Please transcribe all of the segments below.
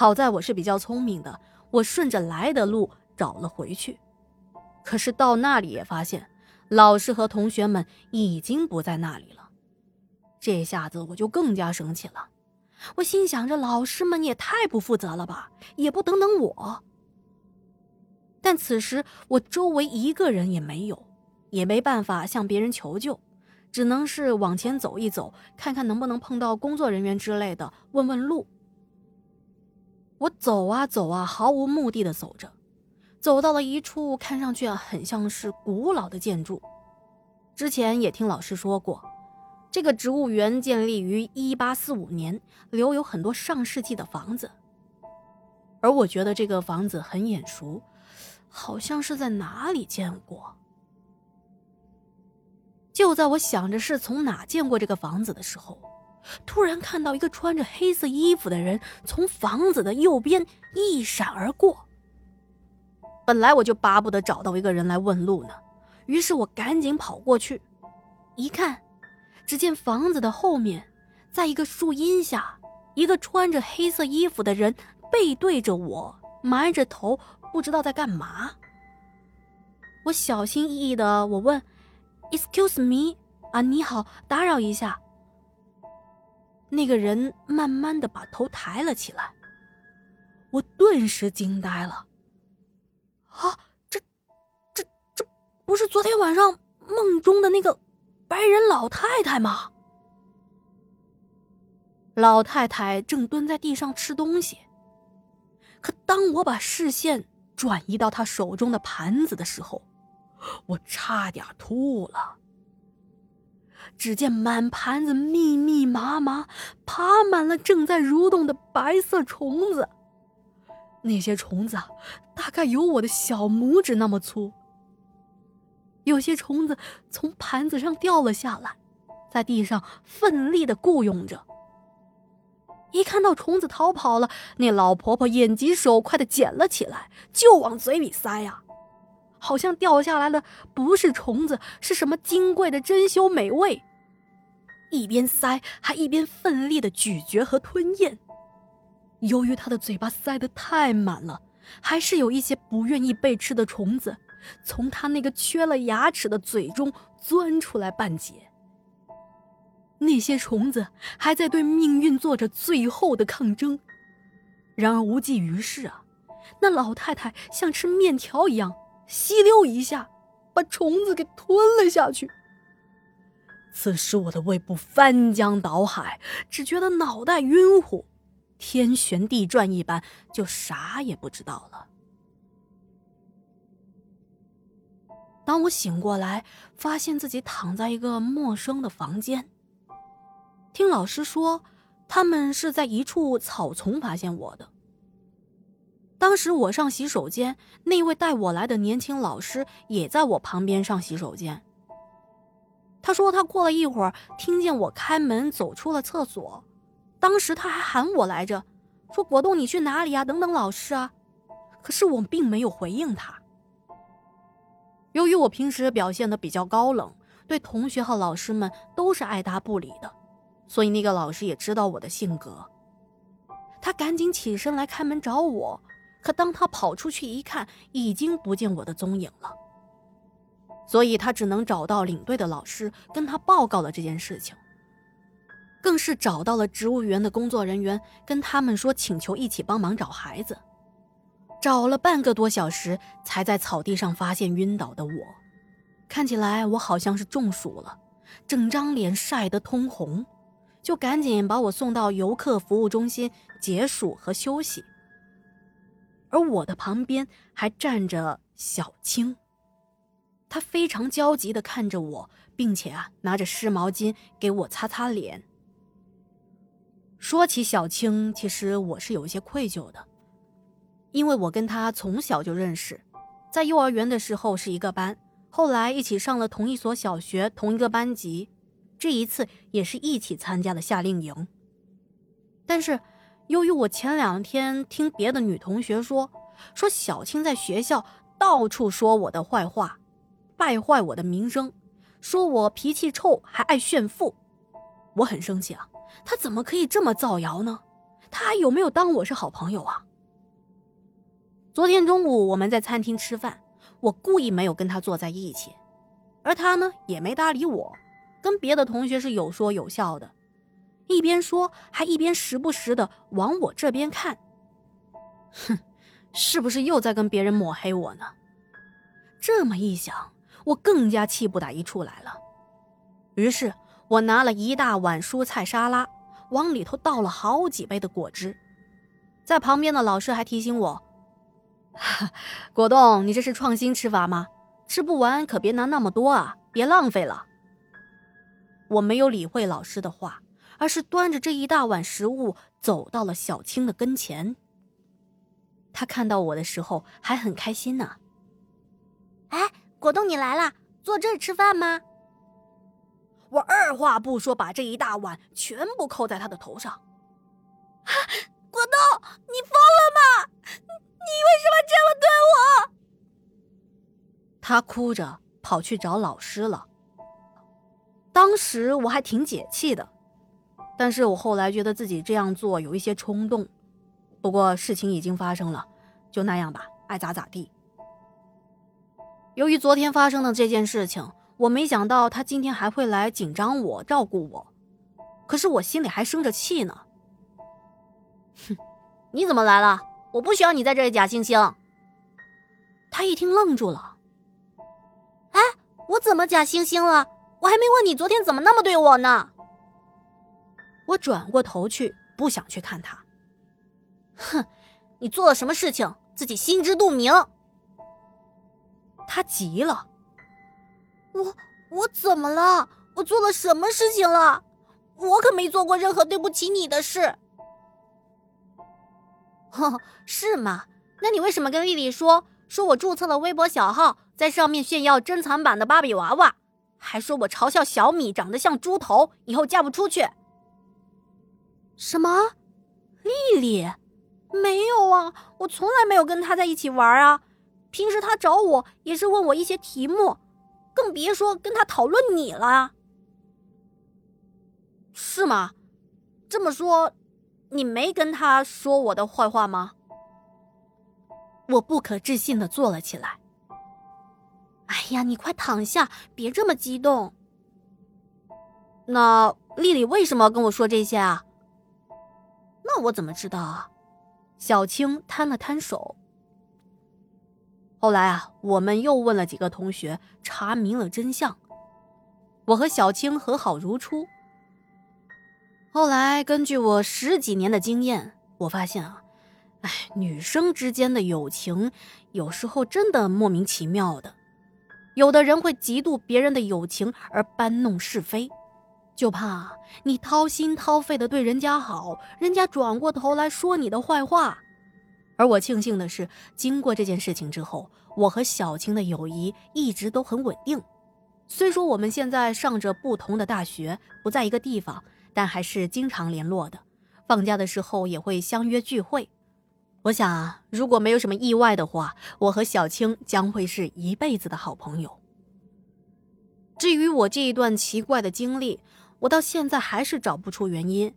好在我是比较聪明的，我顺着来的路找了回去。可是到那里也发现，老师和同学们已经不在那里了。这下子我就更加生气了。我心想着，老师们也太不负责了吧，也不等等我。但此时我周围一个人也没有，也没办法向别人求救，只能是往前走一走，看看能不能碰到工作人员之类的，问问路。我走啊走啊，毫无目的的走着，走到了一处看上去很像是古老的建筑。之前也听老师说过，这个植物园建立于一八四五年，留有很多上世纪的房子。而我觉得这个房子很眼熟，好像是在哪里见过。就在我想着是从哪见过这个房子的时候。突然看到一个穿着黑色衣服的人从房子的右边一闪而过。本来我就巴不得找到一个人来问路呢，于是我赶紧跑过去，一看，只见房子的后面，在一个树荫下，一个穿着黑色衣服的人背对着我，埋着头，不知道在干嘛。我小心翼翼的我问：“Excuse me，啊，你好，打扰一下。”那个人慢慢的把头抬了起来，我顿时惊呆了。啊，这、这、这不是昨天晚上梦中的那个白人老太太吗？老太太正蹲在地上吃东西，可当我把视线转移到她手中的盘子的时候，我差点吐了。只见满盘子密密麻麻爬满了正在蠕动的白色虫子，那些虫子大概有我的小拇指那么粗。有些虫子从盘子上掉了下来，在地上奋力的雇佣着。一看到虫子逃跑了，那老婆婆眼疾手快的捡了起来，就往嘴里塞呀。好像掉下来的不是虫子，是什么金贵的珍馐美味。一边塞，还一边奋力的咀嚼和吞咽。由于他的嘴巴塞得太满了，还是有一些不愿意被吃的虫子，从他那个缺了牙齿的嘴中钻出来半截。那些虫子还在对命运做着最后的抗争，然而无济于事啊！那老太太像吃面条一样。吸溜一下，把虫子给吞了下去。此时我的胃部翻江倒海，只觉得脑袋晕乎，天旋地转一般，就啥也不知道了。当我醒过来，发现自己躺在一个陌生的房间。听老师说，他们是在一处草丛发现我的。当时我上洗手间，那位带我来的年轻老师也在我旁边上洗手间。他说他过了一会儿听见我开门走出了厕所，当时他还喊我来着，说果冻你去哪里呀？等等老师啊！可是我并没有回应他。由于我平时表现的比较高冷，对同学和老师们都是爱答不理的，所以那个老师也知道我的性格，他赶紧起身来开门找我。可当他跑出去一看，已经不见我的踪影了。所以他只能找到领队的老师，跟他报告了这件事情。更是找到了植物园的工作人员，跟他们说请求一起帮忙找孩子。找了半个多小时，才在草地上发现晕倒的我。看起来我好像是中暑了，整张脸晒得通红，就赶紧把我送到游客服务中心解暑和休息。而我的旁边还站着小青，她非常焦急的看着我，并且啊拿着湿毛巾给我擦擦脸。说起小青，其实我是有一些愧疚的，因为我跟她从小就认识，在幼儿园的时候是一个班，后来一起上了同一所小学，同一个班级，这一次也是一起参加了夏令营，但是。由于我前两天听别的女同学说，说小青在学校到处说我的坏话，败坏我的名声，说我脾气臭，还爱炫富，我很生气啊！她怎么可以这么造谣呢？他还有没有当我是好朋友啊？昨天中午我们在餐厅吃饭，我故意没有跟他坐在一起，而他呢也没搭理我，跟别的同学是有说有笑的，一边说还一边时不时的往我这边看。哼，是不是又在跟别人抹黑我呢？这么一想，我更加气不打一处来了。于是我拿了一大碗蔬菜沙拉，往里头倒了好几杯的果汁，在旁边的老师还提醒我。果冻，你这是创新吃法吗？吃不完可别拿那么多啊，别浪费了。我没有理会老师的话，而是端着这一大碗食物走到了小青的跟前。他看到我的时候还很开心呢。哎，果冻，你来了，坐这儿吃饭吗？我二话不说，把这一大碗全部扣在他的头上。啊，果冻，你疯了吗？你为什么这么对我？他哭着跑去找老师了。当时我还挺解气的，但是我后来觉得自己这样做有一些冲动。不过事情已经发生了，就那样吧，爱咋咋地。由于昨天发生的这件事情，我没想到他今天还会来紧张我、照顾我，可是我心里还生着气呢。哼，你怎么来了？我不需要你在这里假惺惺。他一听愣住了。哎，我怎么假惺惺了？我还没问你昨天怎么那么对我呢。我转过头去，不想去看他。哼，你做了什么事情，自己心知肚明。他急了。我我怎么了？我做了什么事情了？我可没做过任何对不起你的事。哦，是吗？那你为什么跟丽丽说说我注册了微博小号，在上面炫耀珍藏版的芭比娃娃，还说我嘲笑小米长得像猪头，以后嫁不出去？什么？丽丽？没有啊，我从来没有跟她在一起玩啊。平时她找我也是问我一些题目，更别说跟她讨论你了。是吗？这么说。你没跟他说我的坏话吗？我不可置信的坐了起来。哎呀，你快躺下，别这么激动。那丽丽为什么要跟我说这些啊？我怎么知道啊？小青摊了摊手。后来啊，我们又问了几个同学，查明了真相。我和小青和好如初。后来，根据我十几年的经验，我发现啊，哎，女生之间的友情有时候真的莫名其妙的。有的人会嫉妒别人的友情而搬弄是非，就怕你掏心掏肺的对人家好，人家转过头来说你的坏话。而我庆幸的是，经过这件事情之后，我和小青的友谊一直都很稳定。虽说我们现在上着不同的大学，不在一个地方。但还是经常联络的，放假的时候也会相约聚会。我想啊，如果没有什么意外的话，我和小青将会是一辈子的好朋友。至于我这一段奇怪的经历，我到现在还是找不出原因。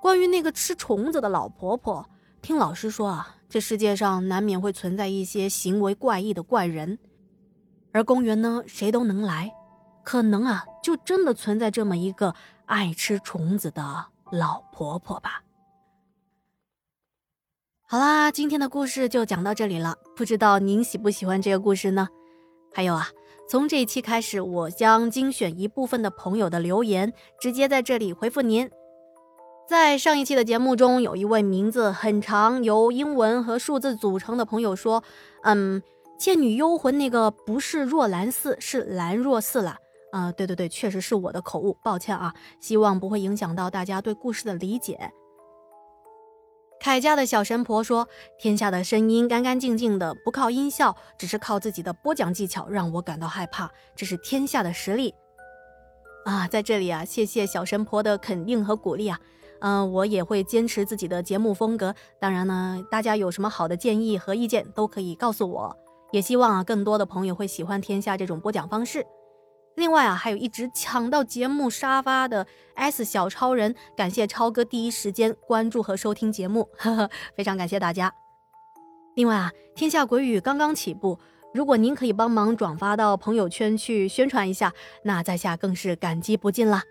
关于那个吃虫子的老婆婆，听老师说啊，这世界上难免会存在一些行为怪异的怪人，而公园呢，谁都能来，可能啊，就真的存在这么一个。爱吃虫子的老婆婆吧。好啦，今天的故事就讲到这里了。不知道您喜不喜欢这个故事呢？还有啊，从这一期开始，我将精选一部分的朋友的留言，直接在这里回复您。在上一期的节目中，有一位名字很长、由英文和数字组成的朋友说：“嗯，《倩女幽魂》那个不是若兰寺，是兰若寺了。”啊，对对对，确实是我的口误，抱歉啊，希望不会影响到大家对故事的理解。凯家的小神婆说：“天下的声音干干净净的，不靠音效，只是靠自己的播讲技巧，让我感到害怕。这是天下的实力。”啊，在这里啊，谢谢小神婆的肯定和鼓励啊，嗯，我也会坚持自己的节目风格。当然呢，大家有什么好的建议和意见都可以告诉我，也希望啊，更多的朋友会喜欢天下这种播讲方式。另外啊，还有一直抢到节目沙发的 S 小超人，感谢超哥第一时间关注和收听节目，呵呵，非常感谢大家。另外啊，天下鬼语刚刚起步，如果您可以帮忙转发到朋友圈去宣传一下，那在下更是感激不尽啦。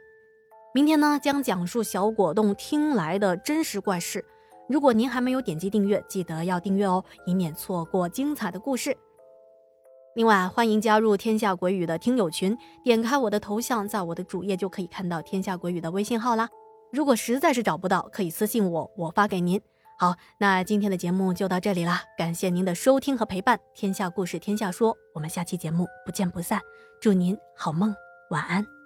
明天呢，将讲述小果冻听来的真实怪事。如果您还没有点击订阅，记得要订阅哦，以免错过精彩的故事。另外，欢迎加入天下鬼语的听友群，点开我的头像，在我的主页就可以看到天下鬼语的微信号啦。如果实在是找不到，可以私信我，我发给您。好，那今天的节目就到这里啦，感谢您的收听和陪伴。天下故事，天下说，我们下期节目不见不散。祝您好梦，晚安。